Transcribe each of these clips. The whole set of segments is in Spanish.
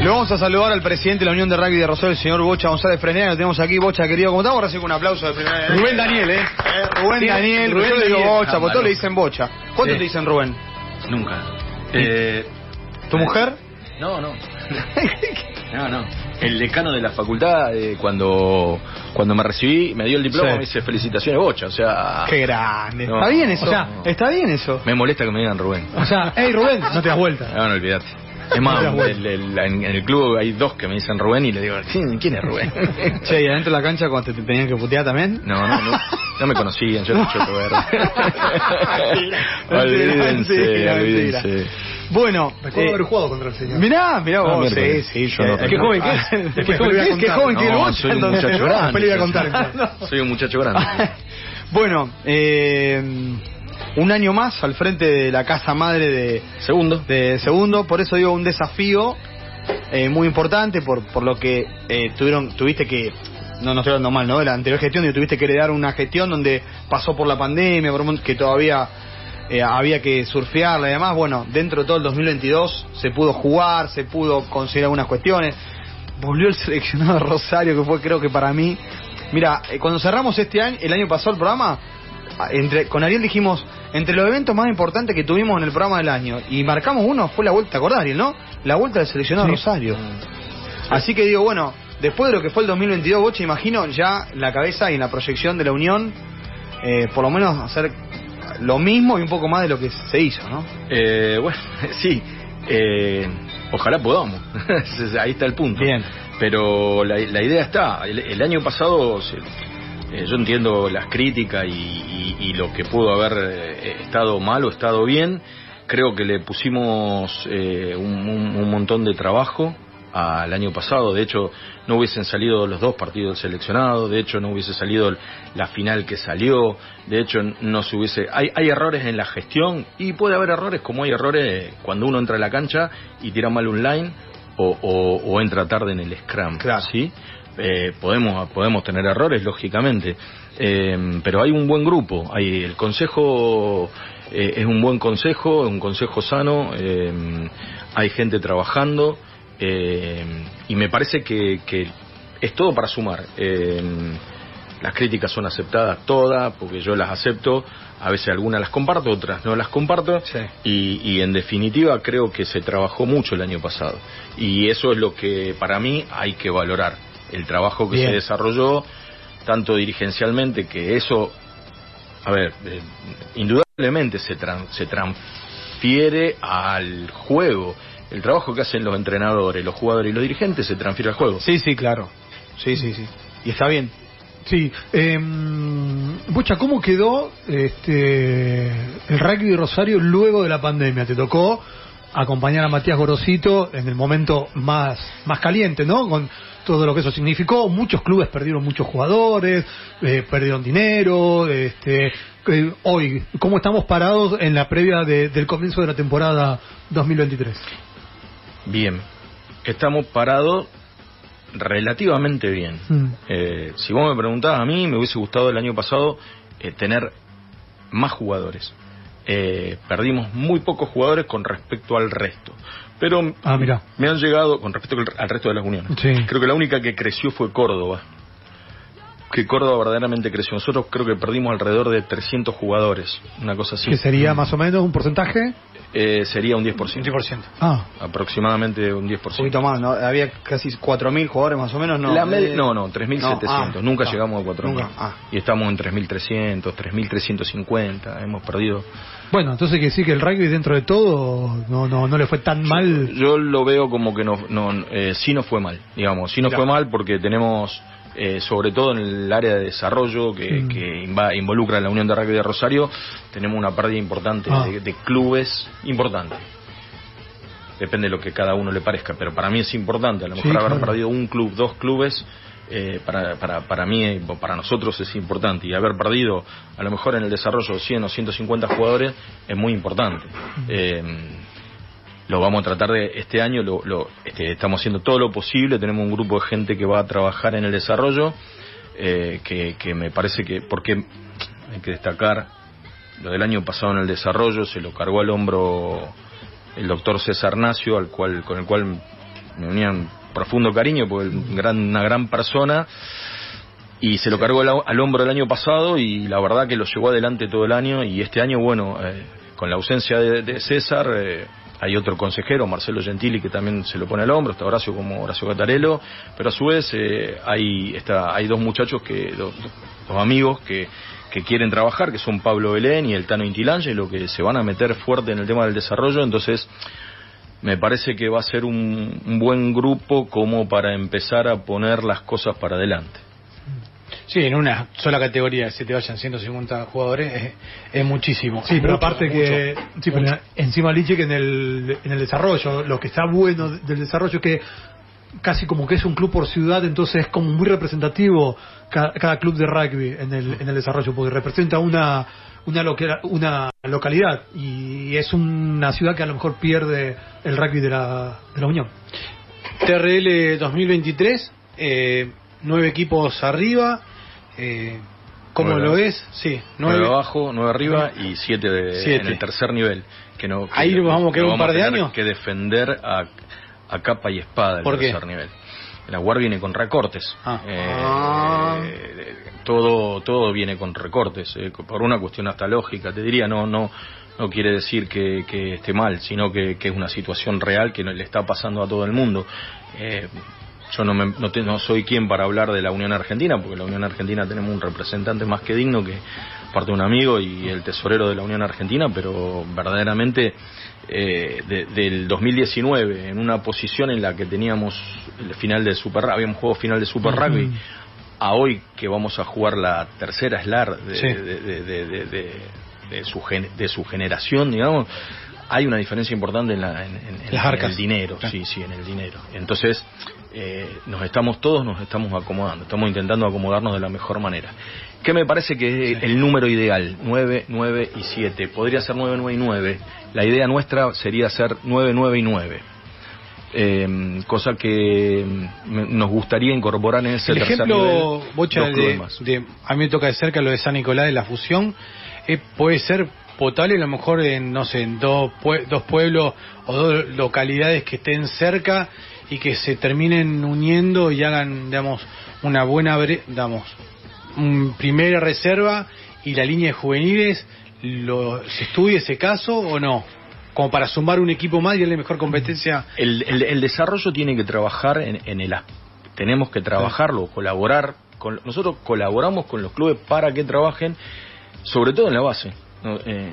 Le vamos a saludar al presidente de la Unión de Rugby de Rosario, el señor Bocha González Frenera. Lo tenemos aquí, Bocha, querido. ¿Cómo estamos? Recibe un aplauso de primera Rubén Daniel, ¿eh? Rubén Sí, Daniel, Rubén yo le digo Daniel. Bocha, Ah, porque todos le dicen Bocha. ¿Cuánto Sí. te dicen Rubén? Nunca. Eh, ¿Tu eh, mujer? No, no. No, no. El decano de la facultad, eh, cuando, cuando me recibí, me dio el diploma, Sí. me dice felicitaciones, bocha. O sea, Qué grande. No. Está bien eso. O sea, está bien eso. me molesta que me digan Rubén. O sea, hey Rubén, no te das vuelta. No, no olvidate. Es más, el- el- en, en el club hay dos que me dicen Rubén y le digo, ¿quién, quién es Rubén? Che, y adentro de la cancha cuando te, te tenían que putear también. No, no, no, no me conocían, yo era choto verde. Mentira, olvídense, mentira, mentira. olvídense. Bueno, Recuerdo eh, haber jugado contra el señor. mirá, mirá Ah, vos, sí, sí, Yo no recuerdo. ¿Qué joven que es? después ¿Qué joven que es? ¿Qué joven que es soy un muchacho Después grande. le voy a contar. Soy un muchacho grande. Bueno, eh, un año más al frente de la casa madre de, Segundo. de segundo, por eso digo un desafío eh, muy importante por, por lo que eh, tuvieron, tuviste que, no, no estoy hablando mal, ¿no? De la anterior gestión, y tuviste que heredar una gestión donde pasó por la pandemia, por un que todavía eh, había que surfearla y demás. Bueno, dentro de todo el 2022 se pudo jugar, se pudo conseguir algunas cuestiones. Volvió el seleccionado Rosario, que fue creo que para mí. Mira, eh, cuando cerramos este año, el año pasado el programa, entre, con Ariel dijimos, entre los eventos más importantes que tuvimos en el programa del año, y marcamos uno, fue la vuelta, ¿te acordás, Ariel, no? La vuelta del seleccionado Rosario. Así que digo, bueno, después de lo que fue el 2022, Bocha, imagino ya en la cabeza y en la proyección de la Unión, eh, por lo menos hacer lo mismo y un poco más de lo que se hizo, ¿no? Eh, bueno, sí. eh, ojalá podamos. Ahí está el punto. Bien. Pero la, la idea está. El, el año pasado, se- eh, yo entiendo las críticas y, y- y lo que pudo haber eh, estado mal o estado bien. Creo que le pusimos eh, un, un- un montón de trabajo al año pasado. De hecho, no hubiesen salido los dos partidos del seleccionado. De hecho, no hubiese salido la final que salió. De hecho, no se hubiese. Hay, hay errores en la gestión y puede haber errores como hay errores cuando uno entra a la cancha y tira mal un line o, o- o entra tarde en el scrum. Claro. ¿sí? Eh, podemos, podemos tener errores, lógicamente. Eh, pero hay un buen grupo. Hay el consejo eh, es un buen consejo, un consejo sano. eh, hay gente trabajando. eh, y me parece que, que es todo para sumar. Eh, las críticas son aceptadas todas, porque yo las acepto. A veces algunas las comparto, otras no las comparto. Sí. Y, y en definitiva creo que se trabajó mucho el año pasado. Y eso es lo que para mí hay que valorar. El trabajo que Bien. se desarrolló, tanto dirigencialmente, que eso, a ver, eh, indudablemente se, tran- se transfiere al juego. El trabajo que hacen los entrenadores, los jugadores y los dirigentes se transfiere al juego. Sí, sí, claro. Sí, sí, sí. Y está bien. Sí. Eh, Bocha, ¿cómo quedó este, el rugby de Rosario luego de la pandemia? Te tocó acompañar a Matías Gorosito en el momento más, más caliente, ¿no? Con todo lo que eso significó. Muchos clubes perdieron muchos jugadores, eh, perdieron dinero. Este, eh, hoy, ¿cómo estamos parados en la previa de- del comienzo de la temporada 2023? Bien, estamos parados relativamente bien. Mm. Eh, si vos me preguntabas a mí, me hubiese gustado el año pasado eh, tener más jugadores. Eh, perdimos muy pocos jugadores con respecto al resto. Pero Ah, mirá. me han llegado con respecto al- resto de las uniones. Sí. Creo que la única que creció fue Córdoba. Que Córdoba verdaderamente creció. Nosotros creo que perdimos alrededor de 300 jugadores, una cosa así. Que sería más o menos un porcentaje. Eh, sería un 10%. 100%. Ah, Aproximadamente un 10%. Un poquito más, ¿no? Había casi 4.000 jugadores más o menos, ¿no? La med- Eh, no, no, 3.700. no, ah, Nunca llegamos a 4.000. Nunca, ah. Y estamos en 3.300, 3.350. Hemos perdido. Bueno, entonces que sí que el rugby dentro de todo no, no, no le fue tan mal. Yo lo veo como que no, no, eh, sí nos fue mal, digamos. Sí nos fue mal porque tenemos, eh, sobre todo en el área de desarrollo que, Mm. que inva- involucra a la Unión de Rugby de Rosario, tenemos una pérdida importante Ah. de, de clubes importante. Depende de lo que cada uno le parezca, pero para mí es importante. A lo Sí, mejor haber claro. perdido un club, dos clubes, eh, para, para, para mí, eh, para nosotros es importante. Y haber perdido, a lo mejor en el desarrollo, 100 o 150 jugadores es muy importante. Eh, lo vamos a tratar de este año, lo, lo- este, estamos haciendo todo lo posible, tenemos un grupo de gente que va a trabajar en el desarrollo, eh, que, que me parece que, porque hay que destacar, lo del año pasado en el desarrollo se lo cargó al hombro el doctor César Nacio, al cual, con el cual me unía un profundo cariño, porque gran, una gran persona, y se lo cargó al, al, hombro el año pasado y la verdad que lo llevó adelante todo el año y este año, bueno, eh, con la ausencia de, de César, eh, hay otro consejero, Marcelo Gentili, que también se lo pone al hombro, está Horacio como Horacio Catarello, pero a su vez eh, hay, está, hay dos muchachos, que dos, dos amigos que, que quieren trabajar, que son Pablo Belén y el Tano lo que se van a meter fuerte en el tema del desarrollo, entonces me parece que va a ser un, un buen grupo como para empezar a poner las cosas para adelante. Sí, en una sola categoría se te vayan 150 jugadores es, es muchísimo. Sí, pero aparte mucho, que sí, pero encima Liche que en el, en el desarrollo, lo que está bueno del desarrollo es que casi como que es un club por ciudad, entonces es como muy representativo cada, cada club de rugby en el, en el desarrollo, porque representa una una, loca, una localidad y es una ciudad que a lo mejor pierde el rugby de la, de la Unión. TRL 2023, eh, nueve equipos arriba, eh, ¿Cómo nueve, lo es? Sí, nueve, nueve abajo, nueve arriba y siete, de, Siete. en el tercer nivel. Que no, que Ahí nos vamos a quedar un par de años. que defender a, a capa y espada el ¿Por qué? tercer nivel. La UAR viene con recortes. Ah. Eh, Ah. eh, todo, todo viene con recortes. eh, por una cuestión hasta lógica. Te diría, no, no, no quiere decir que, que esté mal, sino que, que es una situación real que le está pasando a todo el mundo. Eh, yo no, me, no, te- no soy quien para hablar de la Unión Argentina, porque la Unión Argentina tenemos un representante más que digno que parte de un amigo y el tesorero de la Unión Argentina, pero verdaderamente eh, de- del 2019, en una posición en la que teníamos el final del Super Rugby, habíamos jugado final de Super. Rugby, a hoy que vamos a jugar la tercera SLAR de, Sí. de- de- de- su, gen- de su generación, digamos, hay una diferencia importante en, la, en, en- en Las arcas. el dinero, Claro. sí, sí, en el dinero. Entonces, eh, nos estamos todos, nos estamos acomodando, estamos intentando acomodarnos de la mejor manera. ¿Qué me parece que es el número ideal? 9, 9 y 7. Podría ser 9, 9 y 9. La idea nuestra sería ser 9, 9 y 9. Eh, cosa que mm, nos gustaría incorporar en ese El tercer ejemplo, nivel, Bocha, de- a mí me toca de cerca lo de San Nicolás de la fusión, eh, puede ser potable a lo mejor en, no sé, en dos, pue- dos pueblos o dos localidades que estén cerca y que se terminen uniendo y hagan, digamos, una buena, digamos, un primera reserva y la línea de juveniles, lo, ¿se estudia ese caso o no? Como para sumar un equipo más y darle mejor competencia. El, el- el desarrollo tiene que trabajar en, en el tenemos que trabajarlo, colaborar con nosotros colaboramos con los clubes para que trabajen, sobre todo en la base. ¿no? Eh,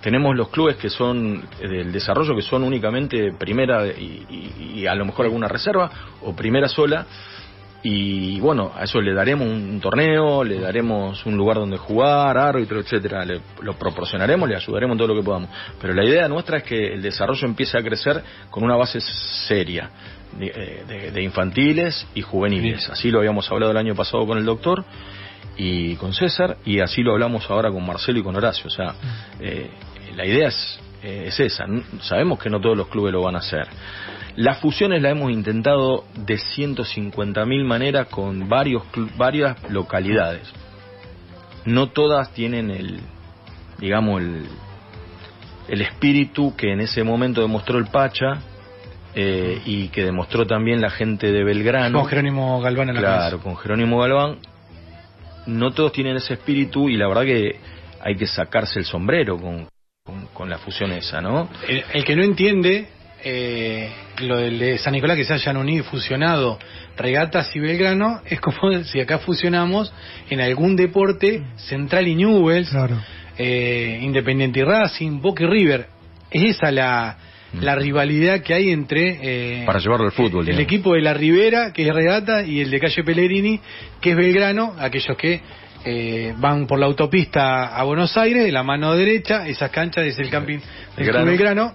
tenemos los clubes que son eh, del desarrollo que son únicamente primera y, y- y a lo mejor alguna reserva o primera sola. Y bueno a eso le daremos un torneo le daremos un lugar donde jugar árbitro etcétera. Le, lo proporcionaremos le ayudaremos en todo lo que podamos. Pero la idea nuestra es que el desarrollo empiece a crecer con una base seria de, eh, de- de infantiles y juveniles. Así lo habíamos hablado el año pasado con el doctor y con César y así lo hablamos ahora con Marcelo y con Horacio o sea eh, la idea es, eh, es esa sabemos que no todos los clubes lo van a hacer las fusiones la hemos intentado de 150.000 maneras con varios varias localidades. No todas tienen el, digamos, el, el espíritu que en ese momento demostró el Pacha eh, y que demostró también la gente de Belgrano. Con Jerónimo Galván en la Claro, con Jerónimo Galván. No todos tienen ese espíritu y la verdad que hay que sacarse el sombrero con, con, con la fusión esa, ¿no? El, el que no entiende eh, lo del de San Nicolás que se hayan unido y fusionado regatas y Belgrano es como si acá fusionamos en algún deporte Central y Newells, Claro. eh, Independiente y Racing, Boca y River. Es esa la, la rivalidad que hay entre eh, Para llevarlo al fútbol, el equipo de la Ribera, que es regata, y el de Calle Pellegrini, que es Belgrano, aquellos que eh, van por la autopista a Buenos Aires, de la mano derecha, esas canchas es el camping del Belgrano. Belgrano.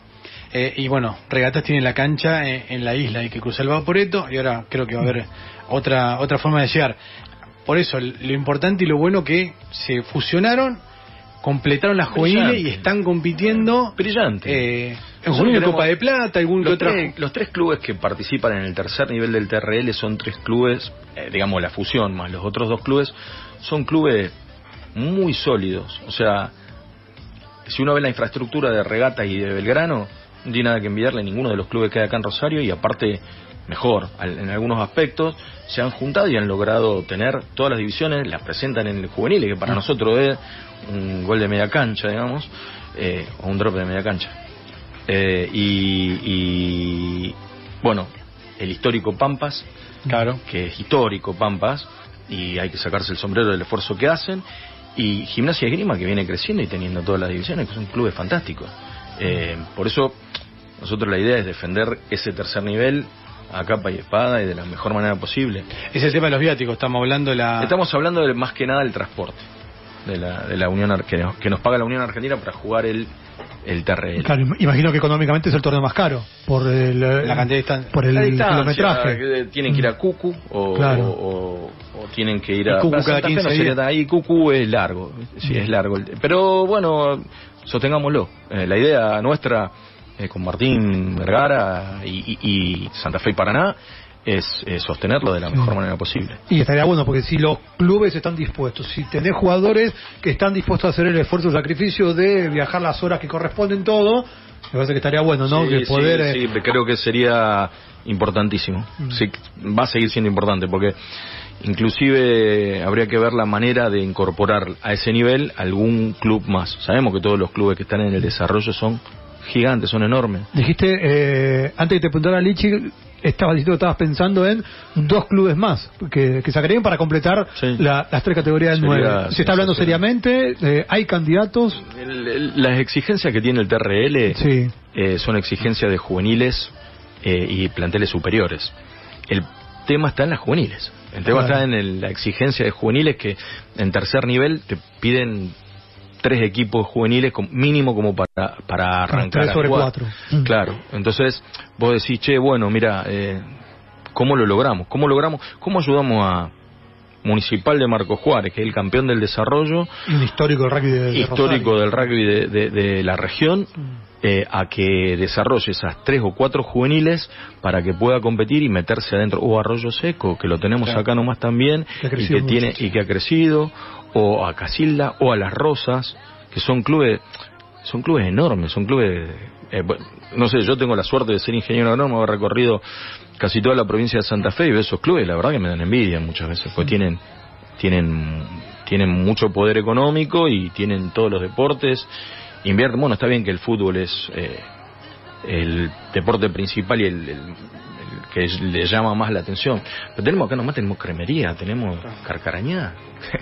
Eh, y bueno, Regatas tiene la cancha en, en la isla, hay que cruzar el Vaporeto y ahora creo que va a haber otra otra forma de llegar. Por eso, lo importante y lo bueno que se fusionaron, completaron las juveniles y están compitiendo Brillante. eh, en juvenil tenemos- Copa de Plata, algún Los tres, los tres clubes que participan en el tercer nivel del TRL son tres clubes, eh, digamos la fusión más los otros dos clubes, son clubes muy sólidos. O sea, si uno ve la infraestructura de Regata y de Belgrano, no tiene nada que envidiarle a ninguno de los clubes que hay acá en Rosario y aparte mejor al- en algunos aspectos, se han juntado y han logrado tener todas las divisiones, las presentan en el juvenil, que para nosotros es un gol de media cancha, digamos, eh, o un drop de media cancha. Eh, y, y, bueno, el histórico Pampas, Claro. que es histórico Pampas, y hay que sacarse el sombrero del esfuerzo que hacen, y Gimnasia y Grima que viene creciendo y teniendo todas las divisiones, que son clubes fantásticos. Eh, por eso nosotros la idea es defender ese tercer nivel a capa y espada y de la mejor manera posible. Es el tema de los viáticos, estamos hablando de la... Estamos hablando de, más que nada del transporte de la, de la Unión Ar- que nos, que nos paga la Unión Argentina para jugar el, el TRL. Claro, im- imagino que económicamente es el torneo más caro por el, La cantidad de distan- por el La distancia, kilometraje. que tienen que ir a Cucu o, Claro. o- o- o tienen que ir a Cucu cada Santa Fe 15 no sería días. tan- ahí Cucu es largo, sí es largo, el- pero bueno, sostengámoslo. Eh, la idea nuestra eh, con Martín Vergara y, y- y Santa Fe y Paraná es sostenerlo de la mejor manera posible. Y estaría bueno porque si los clubes están dispuestos, si tenés jugadores que están dispuestos a hacer el esfuerzo y sacrificio de viajar las horas que corresponden todo, me parece que estaría bueno, ¿no? Sí, que sí, poder eh, sí, creo que sería importantísimo. Sí, va a seguir siendo importante porque inclusive habría que ver la manera de incorporar a ese nivel algún club más. Sabemos que todos los clubes que están en el desarrollo son gigantes, son enormes. Dijiste, eh, antes que te preguntara Lichi, estabas diciendo que estabas pensando en dos clubes más que, que sacarían para completar Sí. la- las tres categorías del Sería 9. Se está hablando seriamente, eh, hay candidatos. El- el- las exigencias que tiene el TRL Sí. eh, son exigencias de juveniles eh, y planteles superiores. El tema está en las juveniles. El tema Claro. está en el- la exigencia de juveniles que en tercer nivel te piden tres equipos juveniles mínimo como para, para arrancar. tres sobre cuatro. Mm. Claro. Entonces vos decís, che, bueno, mira, eh, ¿cómo lo logramos? ¿Cómo logramos? ¿Cómo ayudamos a Municipal de Marcos Juárez, que es el campeón del desarrollo, un histórico del rugby de, de histórico Rosario. del rugby de, de- de la región eh, a que desarrolle esas tres o cuatro juveniles para que pueda competir y meterse adentro o Arroyo Seco que lo tenemos Claro. acá nomás también Que y que tiene y que ha crecido o a Casilda o a las Rosas que son clubes son clubes enormes son clubes eh, no sé yo tengo la suerte de ser ingeniero agrónomo haber recorrido casi toda la provincia de Santa Fe y ver esos clubes la verdad que me dan envidia muchas veces porque tienen tienen tienen mucho poder económico y tienen todos los deportes invierten bueno está bien que el fútbol es eh, el deporte principal y el- el que es- le llama más la atención pero tenemos acá nomás tenemos cremería tenemos carcarañá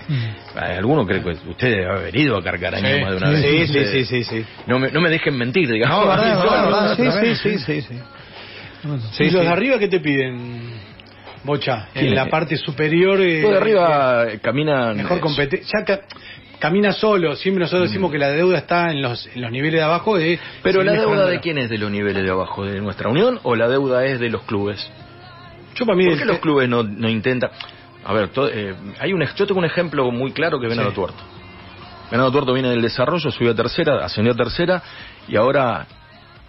alguno cree que usted debe haber ido a carcarañá Sí, más de una sí, vez Sí, sí, Ustedes- sí, sí, sí. no me, no me dejen mentir digamos No, verdad, no, verdad, no, verdad. no, Sí, sí, sí, sí, ¿Y los sí. de arriba qué te piden, Bocha? En la parte superior... eh, Los de arriba caminan Mejor eh, competencia. Ya ca- camina solo. Siempre nosotros decimos que la deuda está en los, en los niveles de abajo. De Pero la deuda de quién es de los niveles de abajo, de nuestra unión o la deuda es de los clubes? Yo para mí... ¿Por qué los clubes no, no intentan? A ver, to- eh, hay un, yo tengo un ejemplo muy claro que Venado Sí. Tuerto. Venado Tuerto viene del desarrollo, subió a tercera, ascendió a tercera y ahora,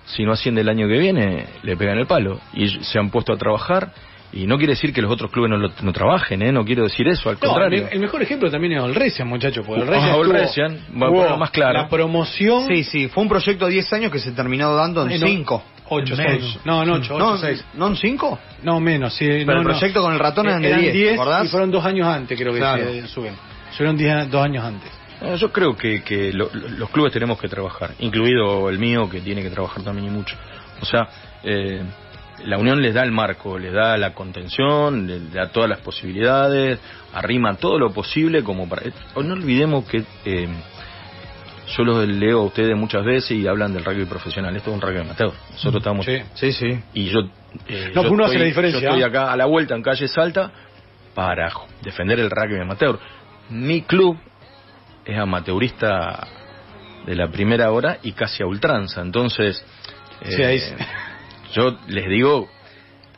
si no asciende el año que viene, le pegan el palo. Y se han puesto a trabajar y no quiere decir que los otros clubes no, lo- no trabajen, ¿eh? no quiero decir eso, al No, contrario. el, el mejor ejemplo también es Olresian, muchachos. Porque Ah, Olresian Olresian, tuvo- bueno, más claro. La promoción... Sí, sí, fue un proyecto de 10 años que se terminó dando en Eh, no, 5. Ocho, Menos. seis. No, no, ocho, ¿No, ocho, seis. ¿No en 5? No, menos, sí. Pero no, el no. proyecto con el ratón eran de Eran 10, ¿te acordás? y fueron dos años antes, creo que Claro. se suben. Subieron diez- dos años antes. Yo creo que, que lo- los clubes tenemos que trabajar, incluido el mío que tiene que trabajar también y mucho. O sea, eh, la unión les da el marco, les da la contención, les da todas las posibilidades, arrima todo lo posible como para... eh, No olvidemos que eh, yo los leo a ustedes muchas veces y hablan del rugby profesional, esto es un rugby amateur. Nosotros estamos... Sí. Sí, sí. Y yo, eh, No, yo uno hace la diferencia, Yo estoy ¿ah? acá a la vuelta en calle Salta para defender el rugby amateur. Mi club es amateurista de la primera hora y casi a ultranza. Entonces, Sí, eh, ahí. Yo les digo,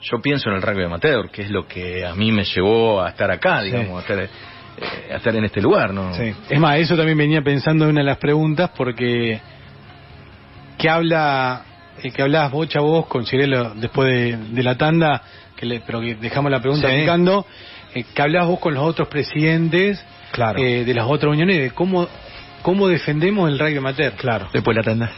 yo pienso en el rugby amateur, que es lo que a mí me llevó a estar acá, Sí. digamos, a estar, eh, a estar en este lugar, ¿no? Sí. Es más, eso también venía pensando en una de las preguntas porque que habla el que hablabas Bocha vos con Cirelo después de, de la tanda, que le- pero que dejamos la pregunta Sí. picando, eh, que hablabas vos con los otros presidentes Claro. eh, de las otras uniones de cómo cómo defendemos el rugby amateur. Claro. Después la tanda.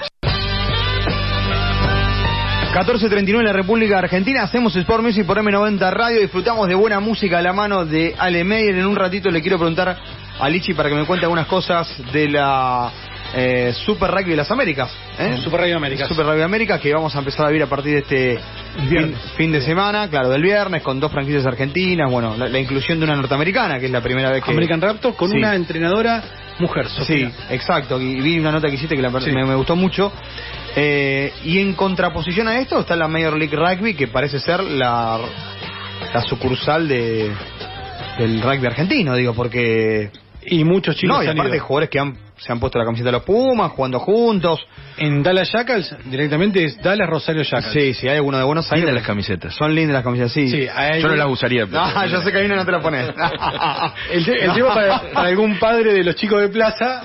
14.39 en la República Argentina, hacemos Sport Music por M90 Radio, disfrutamos de buena música a la mano de Ale Meyer. En un ratito le quiero preguntar a Lichi para que me cuente algunas cosas de la eh, Super Rugby de las Américas. ¿eh? Super Rugby Américas. Super Rugby América que vamos a empezar a vivir a partir de este fin, fin de semana, claro, del viernes, con dos franquicias argentinas, bueno, la, la inclusión de una norteamericana, que es la primera vez que... American Raptors con Sí. una entrenadora mujer, Sofía. Sí, exacto. Y vi una nota que hiciste que la, Sí. me, me gustó mucho. Eh, y en contraposición a esto está la Major League Rugby, que parece ser la, la sucursal de del rugby argentino, digo, porque... Y muchos chicos no, y han aparte ido. jugadores que han, se han puesto la camiseta de los Pumas, jugando juntos. En Dallas Jackals, directamente es Dallas Rosario Jackals. Sí, sí, hay alguno de Buenos Aires. Lindas las camisetas. Son lindas las camisetas, sí. Sí, hay Yo no las usaría. pero- No, yo sé que hay una no te la pones. El, el tema para, para algún padre de los chicos de plaza,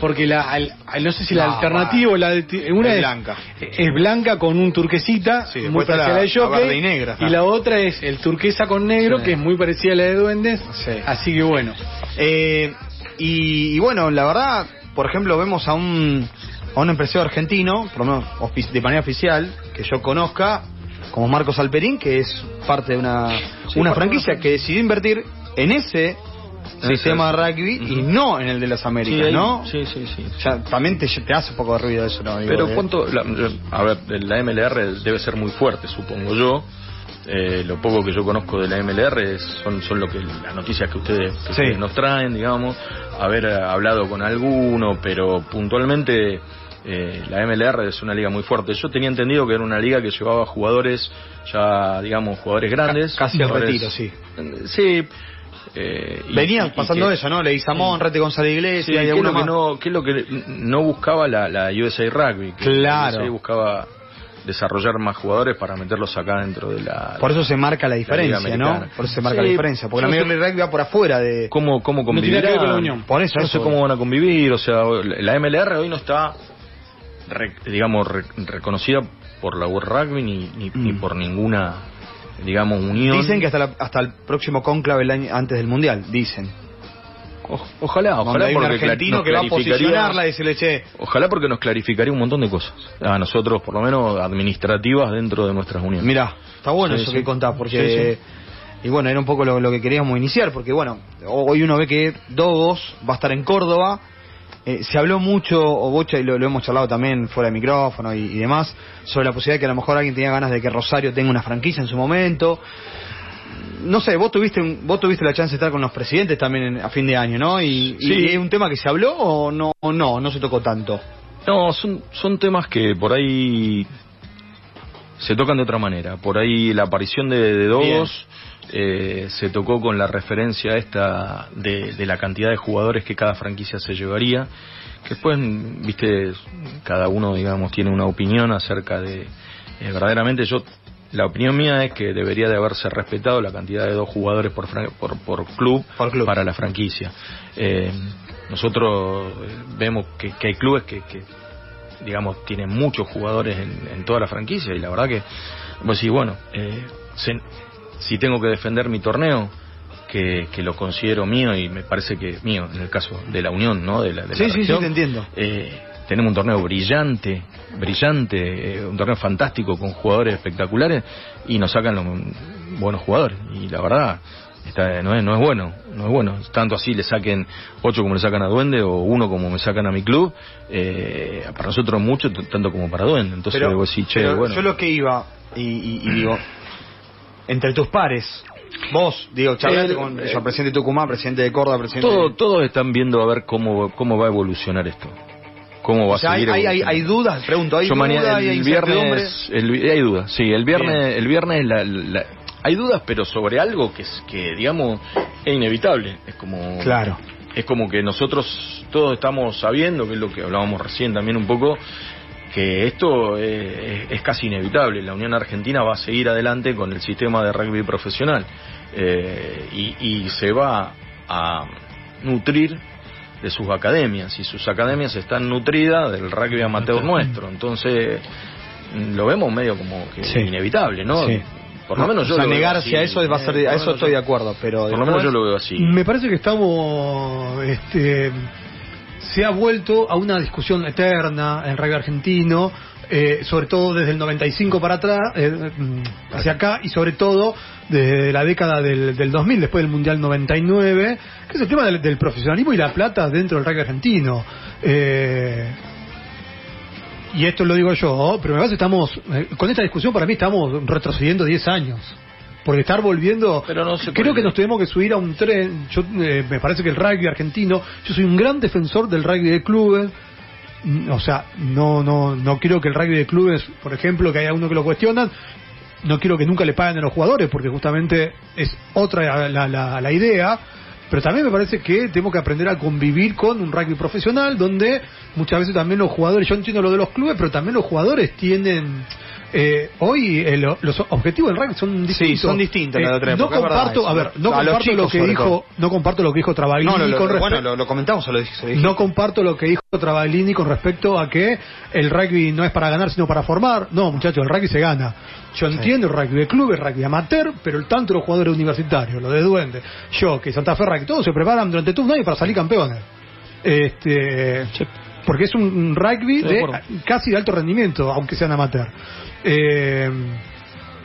porque la, al- al- no sé si la No, alternativa o la una Es es, blanca. es blanca con un turquesita, Sí, muy parecida a la- de Jockey, y negra, y la otra es el turquesa con negro, Sí. que es muy parecida a la de Duendes, Sí. así que bueno. Eh, y, y bueno, la verdad, por ejemplo, vemos a un, a un empresario argentino, por lo menos de manera oficial, que yo conozca, como Marcos Alperín, que es parte de una, una franquicia que decidió invertir en ese sistema de rugby y no en el de las Américas, Sí, ahí- ¿no? Sí, sí, sí. Ya, también te, te hace un poco de ruido eso, ¿no? Digo, Pero de- cuánto, la- a ver, la MLR debe ser muy fuerte, supongo yo. Eh, lo poco que yo conozco de la MLR son, son lo que las noticias que ustedes, que Sí. ustedes nos traen, digamos, haber eh, hablado con alguno, pero puntualmente eh, la MLR es una liga muy fuerte. Yo tenía entendido que era una liga que llevaba jugadores ya, digamos, jugadores grandes. casi al retiro, sí. Sí. Eh, y- Venía y- y pasando que- eso, ¿no? Leguizamón, Rete González Sí, Iglesias ¿qué y es, lo alguno que más. no, qué es lo que no buscaba la, la USA Rugby? Que Claro. USA buscaba desarrollar más jugadores para meterlos acá dentro de la... Por eso se marca la diferencia, ¿no? Por eso se marca Sí, la diferencia. Porque la Major League Rugby va por afuera de... ¿Cómo, cómo No convivir? con la Unión. Por eso, no sé cómo van a convivir, o sea, la MLR hoy no está, re- digamos, re- reconocida por la World Rugby ni, ni, ni Mm. por ninguna, digamos, unión. Dicen que hasta, la- hasta el próximo el año, antes del Mundial, dicen. O- ojalá, ojalá hay un porque argentino nos que va a posicionarla y decirle, che, Ojalá porque nos clarificaría un montón de cosas. A nosotros, por lo menos, administrativas dentro de nuestras uniones. Mirá, está bueno Sí, eso sí. que contás, porque... Sí, Y bueno, era un poco lo, lo que queríamos iniciar, porque bueno, hoy uno ve que Dogos va a estar en Córdoba. Eh, se habló mucho, o Bocha, y lo, lo hemos charlado también fuera de micrófono y, y demás, sobre la posibilidad de que a lo mejor alguien tenía ganas de que Rosario tenga una franquicia en su momento. No sé, vos tuviste un- vos tuviste la chance de estar con los presidentes también en- a fin de año, ¿no? Y, es un tema que se habló o no, o no, no se tocó tanto. No, son, son temas que por ahí se tocan de otra manera. Por ahí la aparición de, de Dogos eh, se tocó con la referencia esta de, de la cantidad de jugadores que cada franquicia se llevaría. Que después, viste, cada uno, digamos, tiene una opinión acerca de. eh, verdaderamente, yo. La opinión mía es que debería de haberse respetado la cantidad de dos jugadores por, por, por club, Por club. para la franquicia. Eh, nosotros eh, vemos que, que hay clubes que, que, digamos, tienen muchos jugadores en, en toda la franquicia y la verdad que, pues sí, bueno, eh, se- si tengo que defender mi torneo, que, que lo considero mío y me parece que mío, en el caso de la Unión, ¿no? De la, de la Sí, sí, sí, te entiendo. eh, tenemos un torneo brillante, brillante, eh, un torneo fantástico con jugadores espectaculares y nos sacan los buenos jugadores. Y la verdad, está, no, es, no es bueno, no es bueno. Tanto así le saquen ocho como le sacan a Duende o uno como me sacan a mi club, eh, para nosotros mucho, tanto como para Duende. Entonces Pero- decís, che, pero bueno. yo lo que iba, y, y- y digo, entre tus pares, vos, digo, charlaste Eh, con eh, el presidente de Tucumán, presidente de Córdoba, presidente Todo, de... todos están viendo a ver cómo, cómo va a evolucionar esto. Cómo va O sea, a seguir hay, hay, evolucionando. hay dudas, pregunto, hay Yo dudas, mañana, el viernes, el- hay dudas, sí, el viernes, el viernes la- la- hay dudas, pero sobre algo que es que digamos es inevitable, es como Claro. es como que nosotros todos estamos sabiendo, que es lo que hablábamos recién también un poco, que esto es, es casi inevitable. La Unión Argentina va a seguir adelante con el sistema de rugby profesional eh, y, y se va a nutrir de sus academias y sus academias están nutridas del rugby amateur nuestro. Entonces lo vemos medio como que Sí. inevitable, ¿no? Sí. Por lo menos yo o sea, lo veo negarse así. a eso va a ser, Eh, a eso estoy de acuerdo, pero Por lo menos yo lo veo así. Me parece que estamos este, se ha vuelto a una discusión eterna en rugby argentino, eh, sobre todo desde el 95 para atrás, eh, mm, hacia acá, y sobre todo desde la década del, del 2000, después del Mundial 99, que es el tema del, profesionalismo y la plata dentro del rugby argentino. Eh, y esto lo digo yo, pero me parece que estamos, eh, con esta discusión para mí estamos retrocediendo 10 años. Porque estar volviendo, Pero no se creo que nos tenemos que subir a un tren. Yo eh, me parece que el rugby argentino, yo soy un gran defensor del rugby de clubes. Mm, O sea, no, no, no quiero que el rugby de clubes, por ejemplo, que haya uno que lo cuestionan, no quiero que nunca le paguen a los jugadores, porque justamente es otra la, la- la idea. Pero también me parece que tenemos que aprender a convivir con un rugby profesional, donde muchas veces también los jugadores, yo entiendo lo de los clubes, pero también los jugadores tienen. Eh, hoy eh, lo- los objetivos del rugby son distintos. son distintos la de otra no época, comparto, a ver, no A comparto lo que dijo, todo. no comparto lo que dijo Travaglini No, lo, lo- con respecto. bueno, lo, lo comentamos o lo dije. se lo dije. No comparto lo que dijo Travaglini con respecto a que el rugby no es para ganar, sino para formar. No, muchachos, el rugby se gana. Yo entiendo el rugby de club, el rugby amateur, pero el tanto los jugadores universitarios, los de Duende, yo, que Santa Fe Rugby, todos se preparan durante todo un año para salir campeones. Este, porque es un rugby de casi de alto rendimiento, aunque sean amateur. Eh,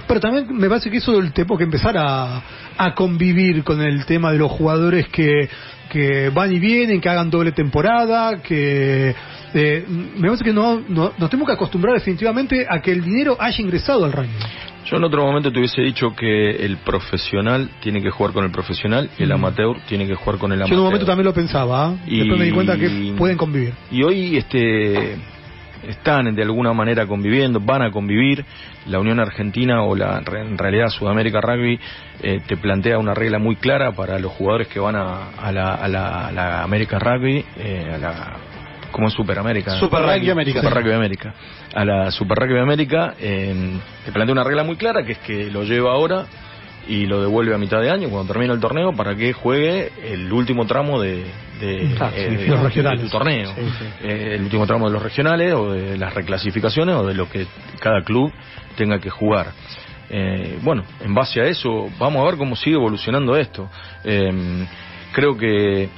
pero también me parece que eso tenemos que empezar a, a convivir con el tema de los jugadores que, que van y vienen, que hagan doble temporada, que eh, me parece que no, no- nos tenemos que acostumbrar definitivamente a que el dinero haya ingresado al rugby. Yo en otro momento te hubiese dicho que el profesional tiene que jugar con el profesional y el amateur tiene que jugar con el Yo amateur. en un momento también lo pensaba, ¿ah? Y- después me di cuenta que pueden convivir. Y hoy este están de alguna manera conviviendo, van a convivir. La Unión Argentina o la en realidad Sudamérica Rugby eh, te plantea una regla muy clara para los jugadores que van a, a la, a la, a la América Rugby, eh, a la como es Super América. Super Rugby América. Super Rugby América. A la Super Rugby América eh, te plantea una regla muy clara que es que lo lleva ahora y lo devuelve a mitad de año cuando termina el torneo para que juegue el último tramo de, de, Ah, sí, eh, de los de regionales. tu torneo Sí, sí. Eh, el último tramo de los regionales o de las reclasificaciones o de lo que cada club tenga que jugar Eh, bueno en base a eso vamos a ver cómo sigue evolucionando esto Eh, creo que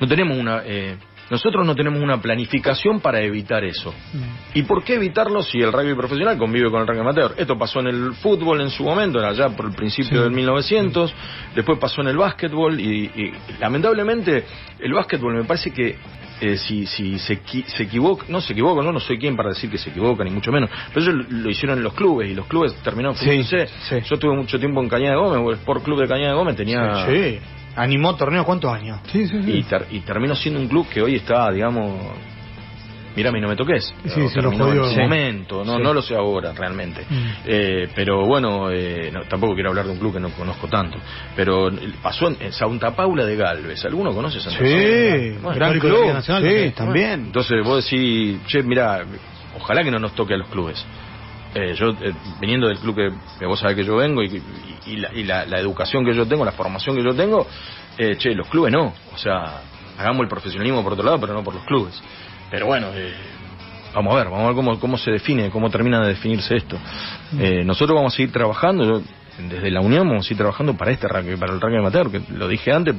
no tenemos una eh, nosotros no tenemos una planificación para evitar eso ¿Y por qué evitarlo si el rugby profesional convive con el rugby amateur? Esto pasó en el fútbol en su momento, allá por el principio Sí. del 1900, después pasó en el básquetbol y, y, lamentablemente el básquetbol me parece que eh, si, si se, se equivoca, no se equivoca, no, no soy quien para decir que se equivoca, ni mucho menos, pero ellos lo, lo hicieron en los clubes y los clubes terminaron Sí, sí. Yo estuve mucho tiempo en Cañada de Gómez, el Sport Club de Cañada de Gómez tenía... Animó torneo cuántos años. Sí, sí, sí. Y, ter- y terminó siendo un club que hoy está, digamos, mírame y no me toques. Sí, se lo en su momento, no, Sí. no lo sé ahora realmente. Mm. Eh, pero bueno, eh, no, tampoco quiero hablar de un club que no conozco tanto. Pero pasó en, en Santa Paula de Galvez. ¿Alguno conoce Santa Paula? Sí, Bueno, gran club. Nacional Sí, también. también. entonces vos decís, che, mira, ojalá que no nos toque a los clubes. Eh, yo, eh, viniendo del club que, que vos sabés que yo vengo y, y- y la, y la- la educación que yo tengo, la formación que yo tengo, eh, che, los clubes no. O sea, hagamos el profesionalismo por otro lado, pero no por los clubes. Pero bueno, eh, vamos a ver, vamos a ver cómo, cómo se define, cómo termina de definirse esto. Eh, nosotros vamos a seguir trabajando, yo, desde la Unión vamos a seguir trabajando para este rugby, para el rugby amateur, que lo dije antes,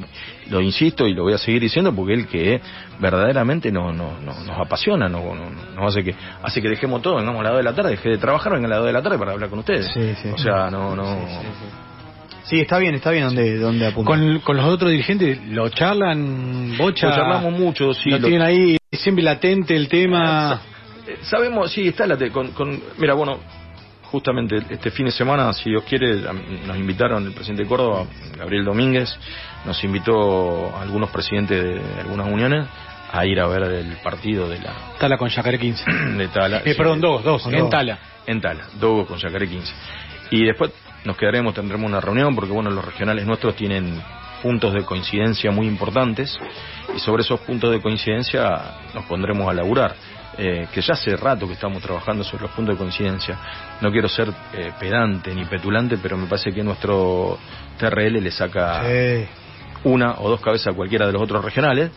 lo insisto y lo voy a seguir diciendo porque es el que verdaderamente no, no, no- nos apasiona, no, no- nos hace que hace que dejemos todo, vengamos a las 2 de la tarde, dejé de trabajar, venga a las 2 de la tarde para hablar con ustedes. Sí, sí. O sea, no, no... Sí, está bien, está bien donde, donde apunta. Con, con los otros dirigentes lo charlan, bocha. Lo charlamos mucho, sí. lo lo- tienen ahí siempre latente el tema. Eh, Sabemos, sí, está la te- con, con- mira, bueno, justamente este fin de semana, si Dios quiere, nos invitaron el presidente de Córdoba, Gabriel Domínguez, nos invitó a algunos presidentes de algunas uniones a ir a ver el partido de la Tala con Yacaré 15. de Tala. Eh, sí, perdón, dos, dos, en dos. Tala. en Tala, Dogo con Yacaré 15. Y después nos quedaremos, tendremos una reunión, porque bueno, los regionales nuestros tienen puntos de coincidencia muy importantes, y sobre esos puntos de coincidencia nos pondremos a laburar. Eh, que ya hace rato que estamos trabajando sobre los puntos de coincidencia. No quiero ser eh, pedante ni petulante, pero me parece que nuestro TRL le saca Sí. una o dos cabezas a cualquiera de los otros regionales,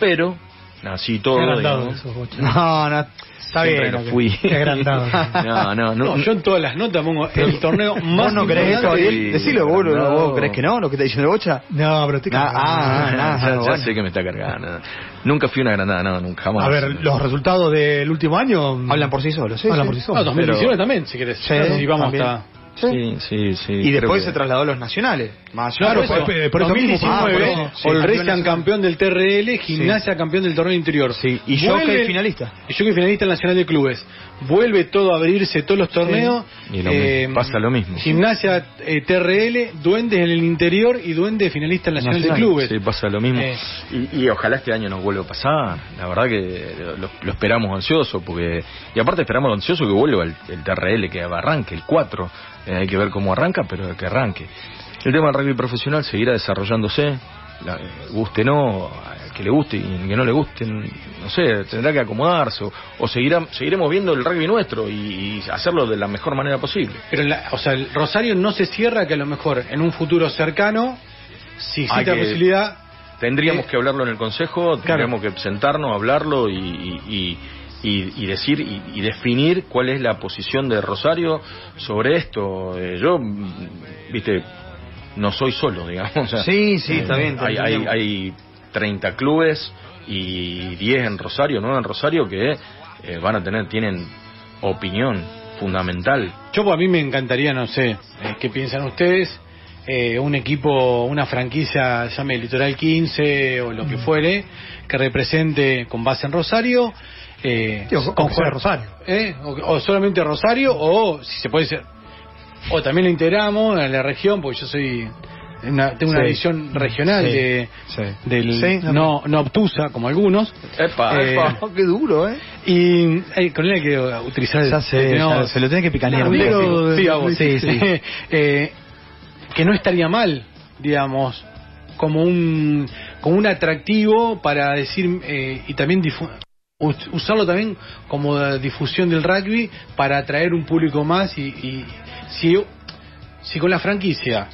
pero nací todo. Qué agrandado digamos. esos, Bocha. No, no, está Siempre bien. fui. Qué agrandado. No, no, no. No, yo en todas las notas pongo el torneo ¿Vos más no crees. Ariel? Decilo, vos, No. ¿vos crees que no? ¿Lo que está diciendo el Bocha? No, pero estoy Ah, cargado. ah, ah, ya, ya bueno. sé que me está cargando. Nunca fui una granada, no, nunca jamás. A ver, los resultados del último año Hablan por sí solos, sí, hablan sí. por sí No, solos. 2019 también, si querés. Sí, si vamos también. hasta... Sí, sí, sí. Y después se que- trasladó a los nacionales. Más Claro, eso. por- por eso mismo, 2019, ah, por eso, sí. Olresian Campeón del TRL, Gimnasia campeón del torneo interior. Sí, y Vuelve- Jockey finalista. Y Jockey finalista en Nacional de Clubes. Vuelve todo a abrirse, todos los torneos. Y lo mismo, pasa lo mismo. Gimnasia eh, TRL, Duendes en el interior y Duendes finalista en Nacional, Nacional, de Clubes. Sí, pasa lo mismo. Eh. Y, y ojalá este año nos vuelva a pasar. La verdad que lo, lo esperamos ansioso. porque Y aparte esperamos ansioso que vuelva el, el TRL, que arranque, el 4. Eh, hay que ver cómo arranca, pero que arranque. El tema del rugby profesional seguirá desarrollándose. La- eh, guste no, al que le guste y que no le guste, no sé, tendrá que acomodarse. O, o seguirá, seguiremos viendo el rugby nuestro y, y hacerlo de la mejor manera posible. Pero, la- o sea, el Rosario no se cierra que a lo mejor en un futuro cercano, si existe la posibilidad, Tendríamos Eh, que hablarlo en el consejo, tendríamos que sentarnos, hablarlo y, y, y- y- decir y, y definir cuál es la posición de Rosario sobre esto. Eh, yo, viste, no soy solo, digamos. o sea, Sí, sí, está bien, Hay, hay, hay 30 clubes y 10 en Rosario, 9 en Rosario que eh, van a tener, tienen opinión fundamental. Yo pues, a mí me encantaría, no sé, eh, qué piensan ustedes, eh, un equipo, una franquicia, llame Litoral 15 o lo que fuere, que represente con base en Rosario. Eh, con jugar- Rosario. eh, o, o solamente Rosario, o si se puede ser, o también lo integramos en la región, porque yo soy una- tengo una Sí. visión regional Sí. de, Sí. del Sí. no, no obtusa como algunos. Epa, Eh, epa. Qué duro, ¿eh? Y eh, con él hay que utilizar el Ya sé, ya se lo tiene que picanear. un un léxico. poco. Sí, a vos. Sí, sí. Eh, que no estaría mal, digamos, como un como un atractivo para decir eh, y también difu- us- usarlo también como de difusión del rugby para atraer un público más y, y si si con la franquicia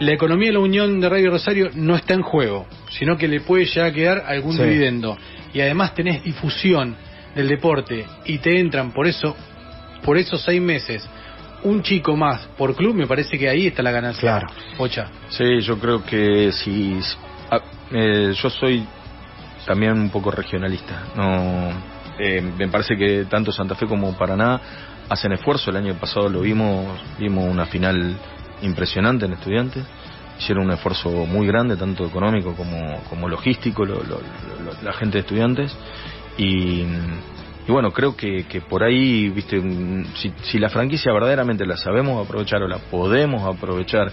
la economía de la Unión de Radio Rosario no está en juego, sino que le puede llegar a quedar algún Sí. dividendo y además tenés difusión del deporte y te entran por eso por esos seis meses un chico más por club, me parece que ahí está la ganancia. Claro. Ocha. Sí, yo creo que si ah, eh, yo soy también un poco regionalista. No, eh, me parece que tanto Santa Fe como Paraná hacen esfuerzo. El año pasado lo vimos, vimos una final impresionante en Estudiantes. Hicieron un esfuerzo muy grande, tanto económico como, como logístico, lo- la gente de Estudiantes. Y, y bueno, creo que, que por ahí, viste, si, si la franquicia verdaderamente la sabemos aprovechar o la podemos aprovechar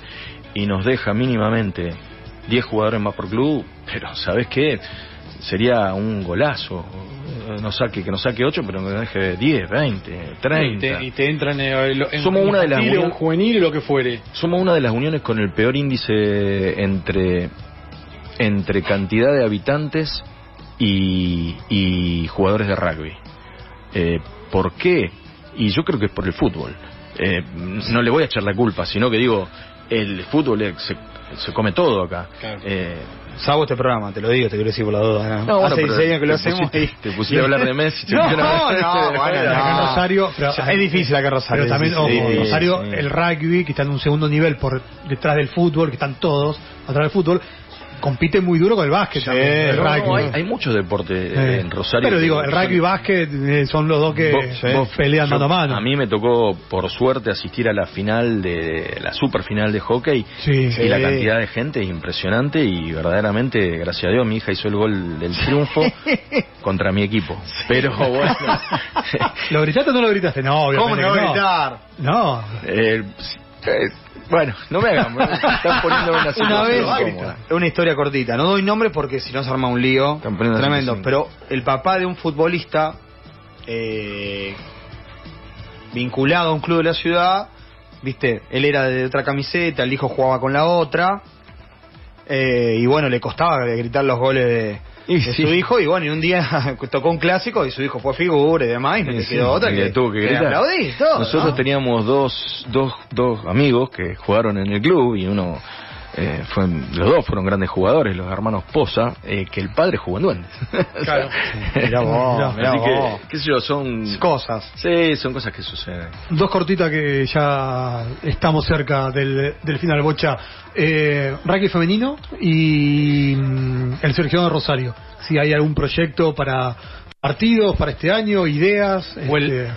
y nos deja mínimamente 10 jugadores más por club, pero ¿sabes qué? Sería un golazo. Eh, No saque, que nos saque 8, pero que nos deje 10, 20, 30. Y te, y te entran en, lo- en Somos una de las un juvenil lo que fuere. Somos una de las uniones con el peor índice entre, entre cantidad de habitantes y, y jugadores de rugby. Eh, ¿Por qué? Y yo creo que es por el fútbol. Eh, no le voy a echar la culpa, sino que digo, el fútbol eh, se, se come todo acá. Claro. Eh, Salvo este programa, te lo digo, te quiero decir por la duda. ¿no? No, bueno, Hace pero 16 años que lo hacemos pusiste- y- te pusiste a hablar de Messi, te No, no, bueno, Acá no. Rosario, pero- es difícil acá Rosario. Pero también, ojo, sí, Rosario, sí. el rugby, que está en un segundo nivel por detrás del fútbol, que están todos atrás del fútbol, compite muy duro con el básquet Sí, también, el No, rugby. no, hay, hay muchos deportes eh, Eh, en Rosario. Pero digo, el rugby y básquet eh, son los dos que Vos- vos- pelean yo- mano a mano. A mí me tocó, por suerte, asistir a la final de la super final de hockey. Sí. Y la cantidad de gente es impresionante y verdaderamente, gracias a Dios, mi hija hizo el gol del triunfo contra mi equipo. Pero bueno, ¿Lo gritaste o no lo gritaste? No, ¿Cómo obviamente no va que a gritar? No. eh, eh, bueno, no me hagan, me están poniendo en una Una vez, incómoda. una historia cortita, no doy nombre porque si no se arma un lío tremendo, situación. pero el papá de un futbolista eh, vinculado a un club de la ciudad, viste, él era de otra camiseta, el hijo jugaba con la otra, eh, y bueno, le costaba gritar los goles de, Y de sí. su hijo, y bueno, y un día tocó un clásico y su hijo fue figura y demás, y no Sí, quedó otra que, tuvo que aplaudir, todo, Nosotros ¿no? teníamos dos, dos, dos amigos que jugaron en el club y uno eh, fue, los dos fueron grandes jugadores, los hermanos Poza, eh, que el padre jugó en Duendes. Claro. Mirá vos, mirá Así vos. que, qué sé yo, son Cosas. Sí, son cosas que suceden. Dos cortitas que ya estamos cerca del, del final, Bocha. Eh, rugby femenino y mm, el seleccionado de Rosario. Si hay algún proyecto para partidos, para este año, ideas. O el- este,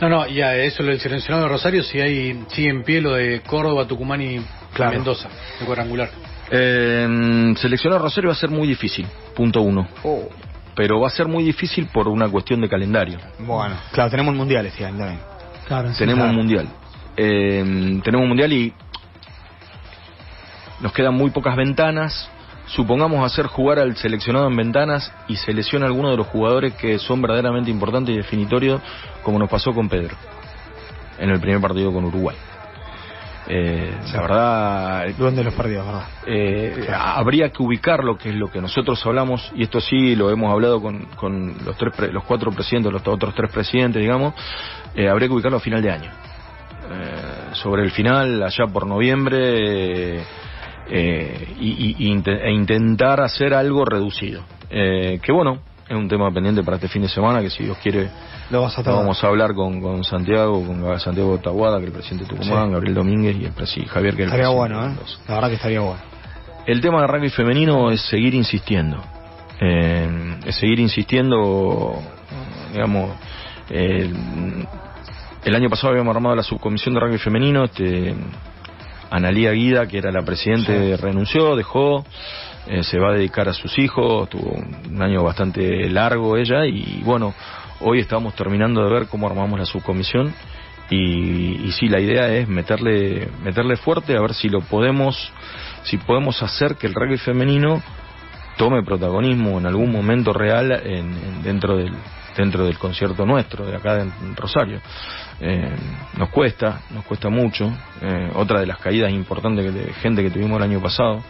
No, no, ya eso lo del seleccionado de Rosario, si hay sigue en pie lo de Córdoba, Tucumán y Claro. Mendoza, de cuadrangular. Eh, seleccionar Rosario va a ser muy difícil, punto uno. Oh. Pero va a ser muy difícil por una cuestión de calendario. Bueno, claro, tenemos mundial este año también. claro, sí, tenemos claro. un mundial. Eh, tenemos un mundial y nos quedan muy pocas ventanas. Supongamos hacer jugar al seleccionado en ventanas y se lesiona alguno de los jugadores que son verdaderamente importantes y definitorios, como nos pasó con Pedro en el primer partido con Uruguay. Eh, la verdad, Duende de los partidos, ¿verdad? eh, habría que ubicar lo que es lo que nosotros hablamos y esto sí lo hemos hablado con, con los tres pre- los cuatro presidentes los otros tres presidentes digamos eh, habría que ubicarlo a final de año. Eh, sobre el final allá por noviembre eh, y, e intentar hacer algo reducido. Eh, que bueno es un tema pendiente para este fin de semana que si Dios quiere Lo vas a vamos a hablar con, con Santiago con Santiago Taguada que es el presidente de Tucumán Sí. Gabriel Domínguez y el presi- Javier que es el Estaría presidente bueno, ¿eh? La verdad que estaría bueno. El tema del rugby femenino es seguir insistiendo. Eh, es seguir insistiendo, digamos, eh, el año pasado habíamos armado la subcomisión de rugby femenino, este, Analía Guida, que era la presidente, renunció, dejó, eh, se va a dedicar a sus hijos, tuvo un año bastante largo ella y bueno, hoy estamos terminando de ver cómo armamos la subcomisión y, y sí, la idea es meterle, meterle fuerte a ver si lo podemos, si podemos hacer que el rugby femenino tome protagonismo en algún momento real en, en- dentro del dentro del concierto nuestro de acá en Rosario Eh, nos cuesta nos cuesta mucho. Eh, otra de las caídas importantes que de gente que tuvimos el año pasado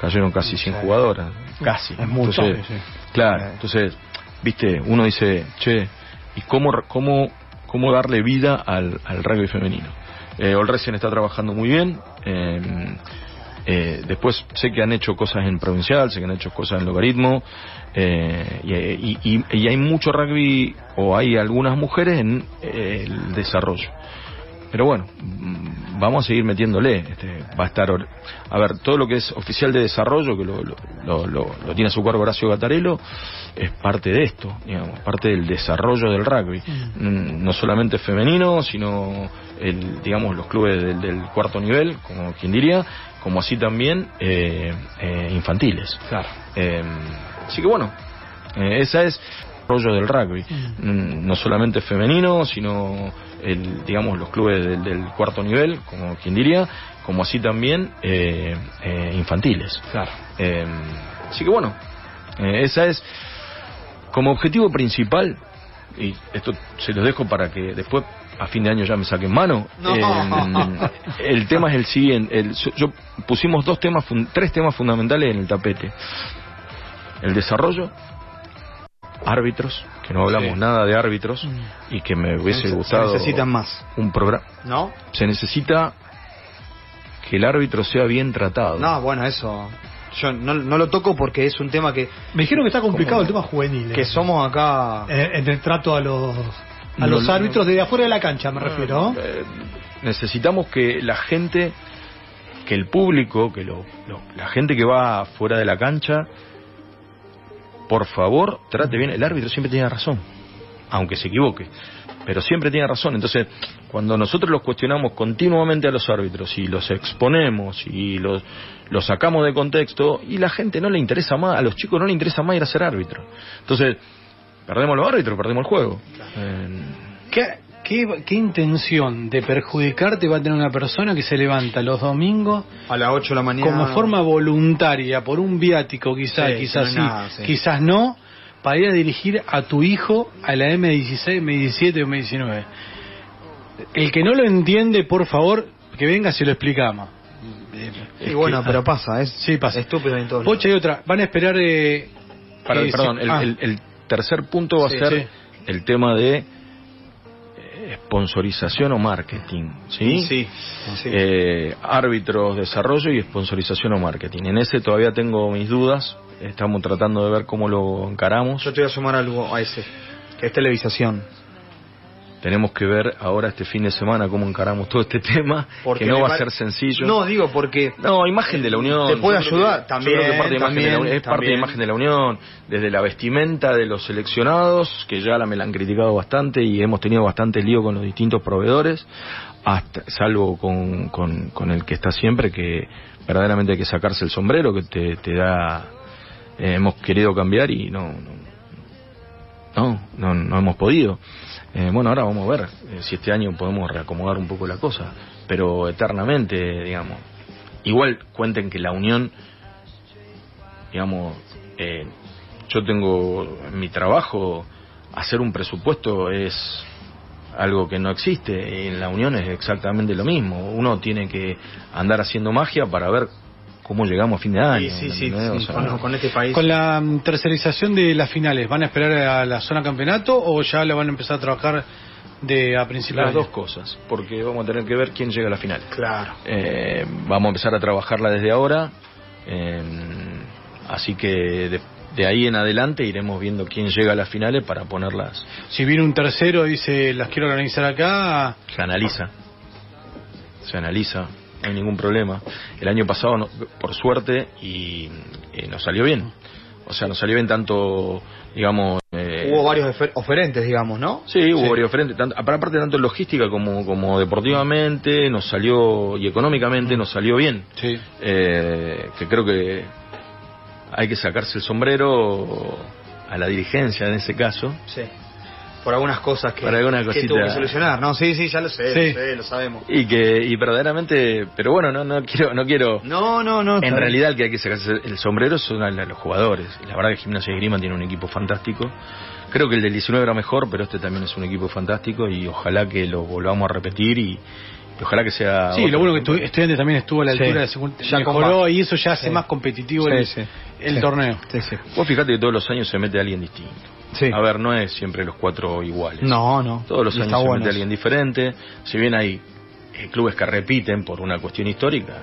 cayeron casi 100 jugadoras casi. Es mucho. Entonces, Sí, sí. claro entonces viste uno dice che y cómo cómo cómo darle vida al, al rugby femenino eh, Olresen está trabajando muy bien eh, eh, después sé que han hecho cosas en provincial, sé que han hecho cosas en logaritmo, eh, y, y- y- hay mucho rugby, o hay algunas mujeres en eh, el desarrollo. Pero bueno, mm, vamos a seguir metiéndole. Este, va a estar. A ver, todo lo que es oficial de desarrollo, que lo, lo, lo- lo- tiene a su cargo Horacio Gatarello, es parte de esto, digamos, parte del desarrollo del rugby. Mm, No solamente femenino, sino, el, digamos, los clubes del, del cuarto nivel, como quien diría, como así también eh, eh, infantiles. Claro. Eh, así que bueno, eh, esa es el rollo del rugby. Mm, No solamente femenino, sino el, digamos los clubes del, del cuarto nivel, como quien diría, como así también eh, eh, infantiles. Claro. Eh, así que bueno, eh, esa es como objetivo principal, y esto se los dejo para que después a fin de año ya me saquen mano. No. eh, el tema es el siguiente. El, yo pusimos dos temas, fun- tres temas fundamentales en el tapete. El desarrollo, árbitros, que no hablamos Sí. nada de árbitros y que me hubiese Se- se gustado necesitan más. un programa. ¿No? Se necesita que el árbitro sea bien tratado. No, bueno, eso. Yo no, no lo toco porque es un tema que, Me dijeron que está complicado ¿Cómo? el tema juvenil. que eh. somos acá. Eh, en el trato a los a los no, árbitros desde afuera de la cancha, me refiero. Eh, necesitamos que la gente, que el público, que lo, lo- la gente que va fuera de la cancha, por favor, trate bien. El árbitro siempre tiene razón, aunque se equivoque, pero siempre tiene razón. Entonces, cuando nosotros los cuestionamos continuamente a los árbitros y los exponemos y los, los sacamos de contexto, y la gente no le interesa más, a los chicos no le interesa más ir a ser árbitro. Entonces, perdemos los árbitros, perdemos el juego. Eh, ¿Qué, qué, qué intención de perjudicarte va a tener una persona que se levanta los domingos A las 8 de la mañana. como forma voluntaria por un viático quizás, Sí, quizás no sí, hay nada, sí. quizás no, para ir a dirigir a tu hijo a la M16, M17 o M19? El que no lo entiende, por favor, que venga se lo explicamos. Y bueno, pero pasa, es Sí, pasa. estúpido en todo. Pocha y otra, van a esperar... Eh, Para- que perdón, el, ah, el- el tercer punto va Sí, a ser sí. el tema de eh, sponsorización o marketing, ¿sí? Sí, sí. Eh, árbitros, desarrollo y sponsorización o marketing. En ese todavía tengo mis dudas, estamos tratando de ver cómo lo encaramos. Yo te voy a sumar algo a ese, que es televisación. Tenemos que ver ahora este fin de semana cómo encaramos todo este tema, que no va a ser sencillo. No, digo porque No, imagen de la Unión. Te puede ayudar, yo también, creo que parte de imagen de la también, Unión- es parte de también. imagen de la Unión, desde la vestimenta de los seleccionados, que ya la me la han criticado bastante y hemos tenido bastante lío con los distintos proveedores, hasta, salvo con, con, con el que está siempre, que verdaderamente hay que sacarse el sombrero, que te, te da... eh, hemos querido cambiar y no, no no, no, no hemos podido. Eh, bueno, ahora vamos a ver eh, si este año podemos reacomodar un poco la cosa, pero eternamente, digamos. Igual cuenten que la unión, digamos, eh, yo tengo en mi trabajo, hacer un presupuesto es algo que no existe, en la unión es exactamente lo mismo. Uno tiene que andar haciendo magia para ver cómo llegamos a fin de año. Sí, sí, sí, ¿entendés? O sí, sea, con, con este país. Con la tercerización de las finales, ¿van a esperar a la zona campeonato o ya la van a empezar a trabajar de a principios Las de dos cosas, porque vamos a tener que ver quién llega a la final. Claro. Eh, vamos a empezar a trabajarla desde ahora, eh, así que de, de ahí en adelante iremos viendo quién llega a las finales para ponerlas. Si viene un tercero y dice, las quiero organizar acá, Se analiza, se analiza, no hay ningún problema. El año pasado, no- por suerte, y, y nos salió bien. O sea, nos salió bien tanto, digamos... eh, Hubo varios ofer- oferentes, digamos, ¿no? Sí, hubo varios frentes, tanto, aparte tanto en logística como, como deportivamente, nos salió, y económicamente nos salió bien. sí. Eh, que creo que hay que sacarse el sombrero a la dirigencia en ese caso. Sí. Por algunas cosas que, Por alguna que tuvo que solucionar. No, sí, sí, ya lo sé, Sí. lo sé, lo sabemos. Y que, y verdaderamente, pero bueno, no, no quiero, no quiero. No, no, no. En realidad el que hay que sacarse el sombrero son a los jugadores. Y la verdad que Gimnasia y Grima tiene un equipo fantástico. Creo que el del 19 era mejor, pero este también es un equipo fantástico y ojalá que lo volvamos a repetir y, ojalá que sea... Sí, lo bueno que tu estudiante también estuvo a la Sí. altura de segunda, Ya mejoró y eso ya hace Sí. más competitivo Sí, el, sí. el Sí. torneo. Sí, sí. Vos fíjate que todos los años se mete alguien distinto. Sí. A ver, no es siempre los cuatro iguales. No, no. Todos los Y años se bueno mete alguien diferente. Si bien hay eh, clubes que repiten por una cuestión histórica,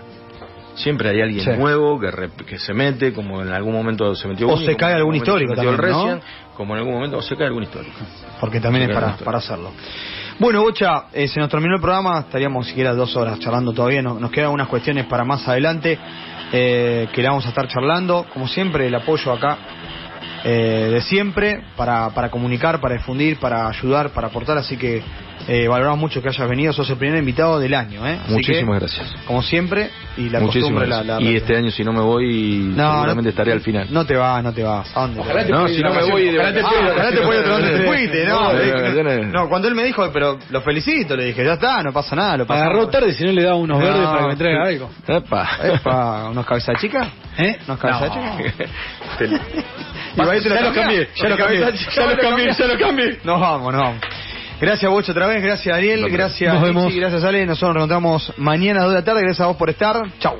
siempre hay alguien Sí. nuevo que, rep- que se mete, como en algún momento se metió O Uni, se cae algún histórico también, ¿no? Como en algún momento o se cae algún histórico. Porque también es para, para hacerlo. Bueno, Bocha, eh, se nos terminó el programa, estaríamos siquiera dos horas charlando todavía, no- nos quedan unas cuestiones para más adelante eh, que le vamos a estar charlando. Como siempre, el apoyo acá eh, de siempre para, para comunicar, para difundir, para ayudar, para aportar, así que eh, valoramos mucho que hayas venido, sos el primer invitado del año. ¿eh? Así Muchísimas que, gracias. Como siempre, y la Muchísimas costumbre la, la- y este año si no me voy, No, seguramente no- estaré al final. No te vas, no te vas. ¿A dónde? Ojalá te No, puedas si no me voy Ojalá te ojalá ir a donde te fuiste, no, No, no, cuando él me dijo, pero lo felicito, le dije, ya está, no pasa nada, lo pasamos. Agarró tarde si no le daba unos No. verdes para que me traiga algo. Epa. Epa, ¿unos cabezas chicas? ¿Eh? ¿Unos cabezas No. chicas? Ya la lo cambié, ya lo cambié, ya lo cambié, ya lo cambié. Nos vamos, nos vamos. Gracias, Bocho, otra vez. Gracias, Ariel. Nos Gracias, vemos. Lizzy, Gracias, Ale. Nosotros nos encontramos mañana a 2 de la tarde. Gracias a vos por estar. Chau.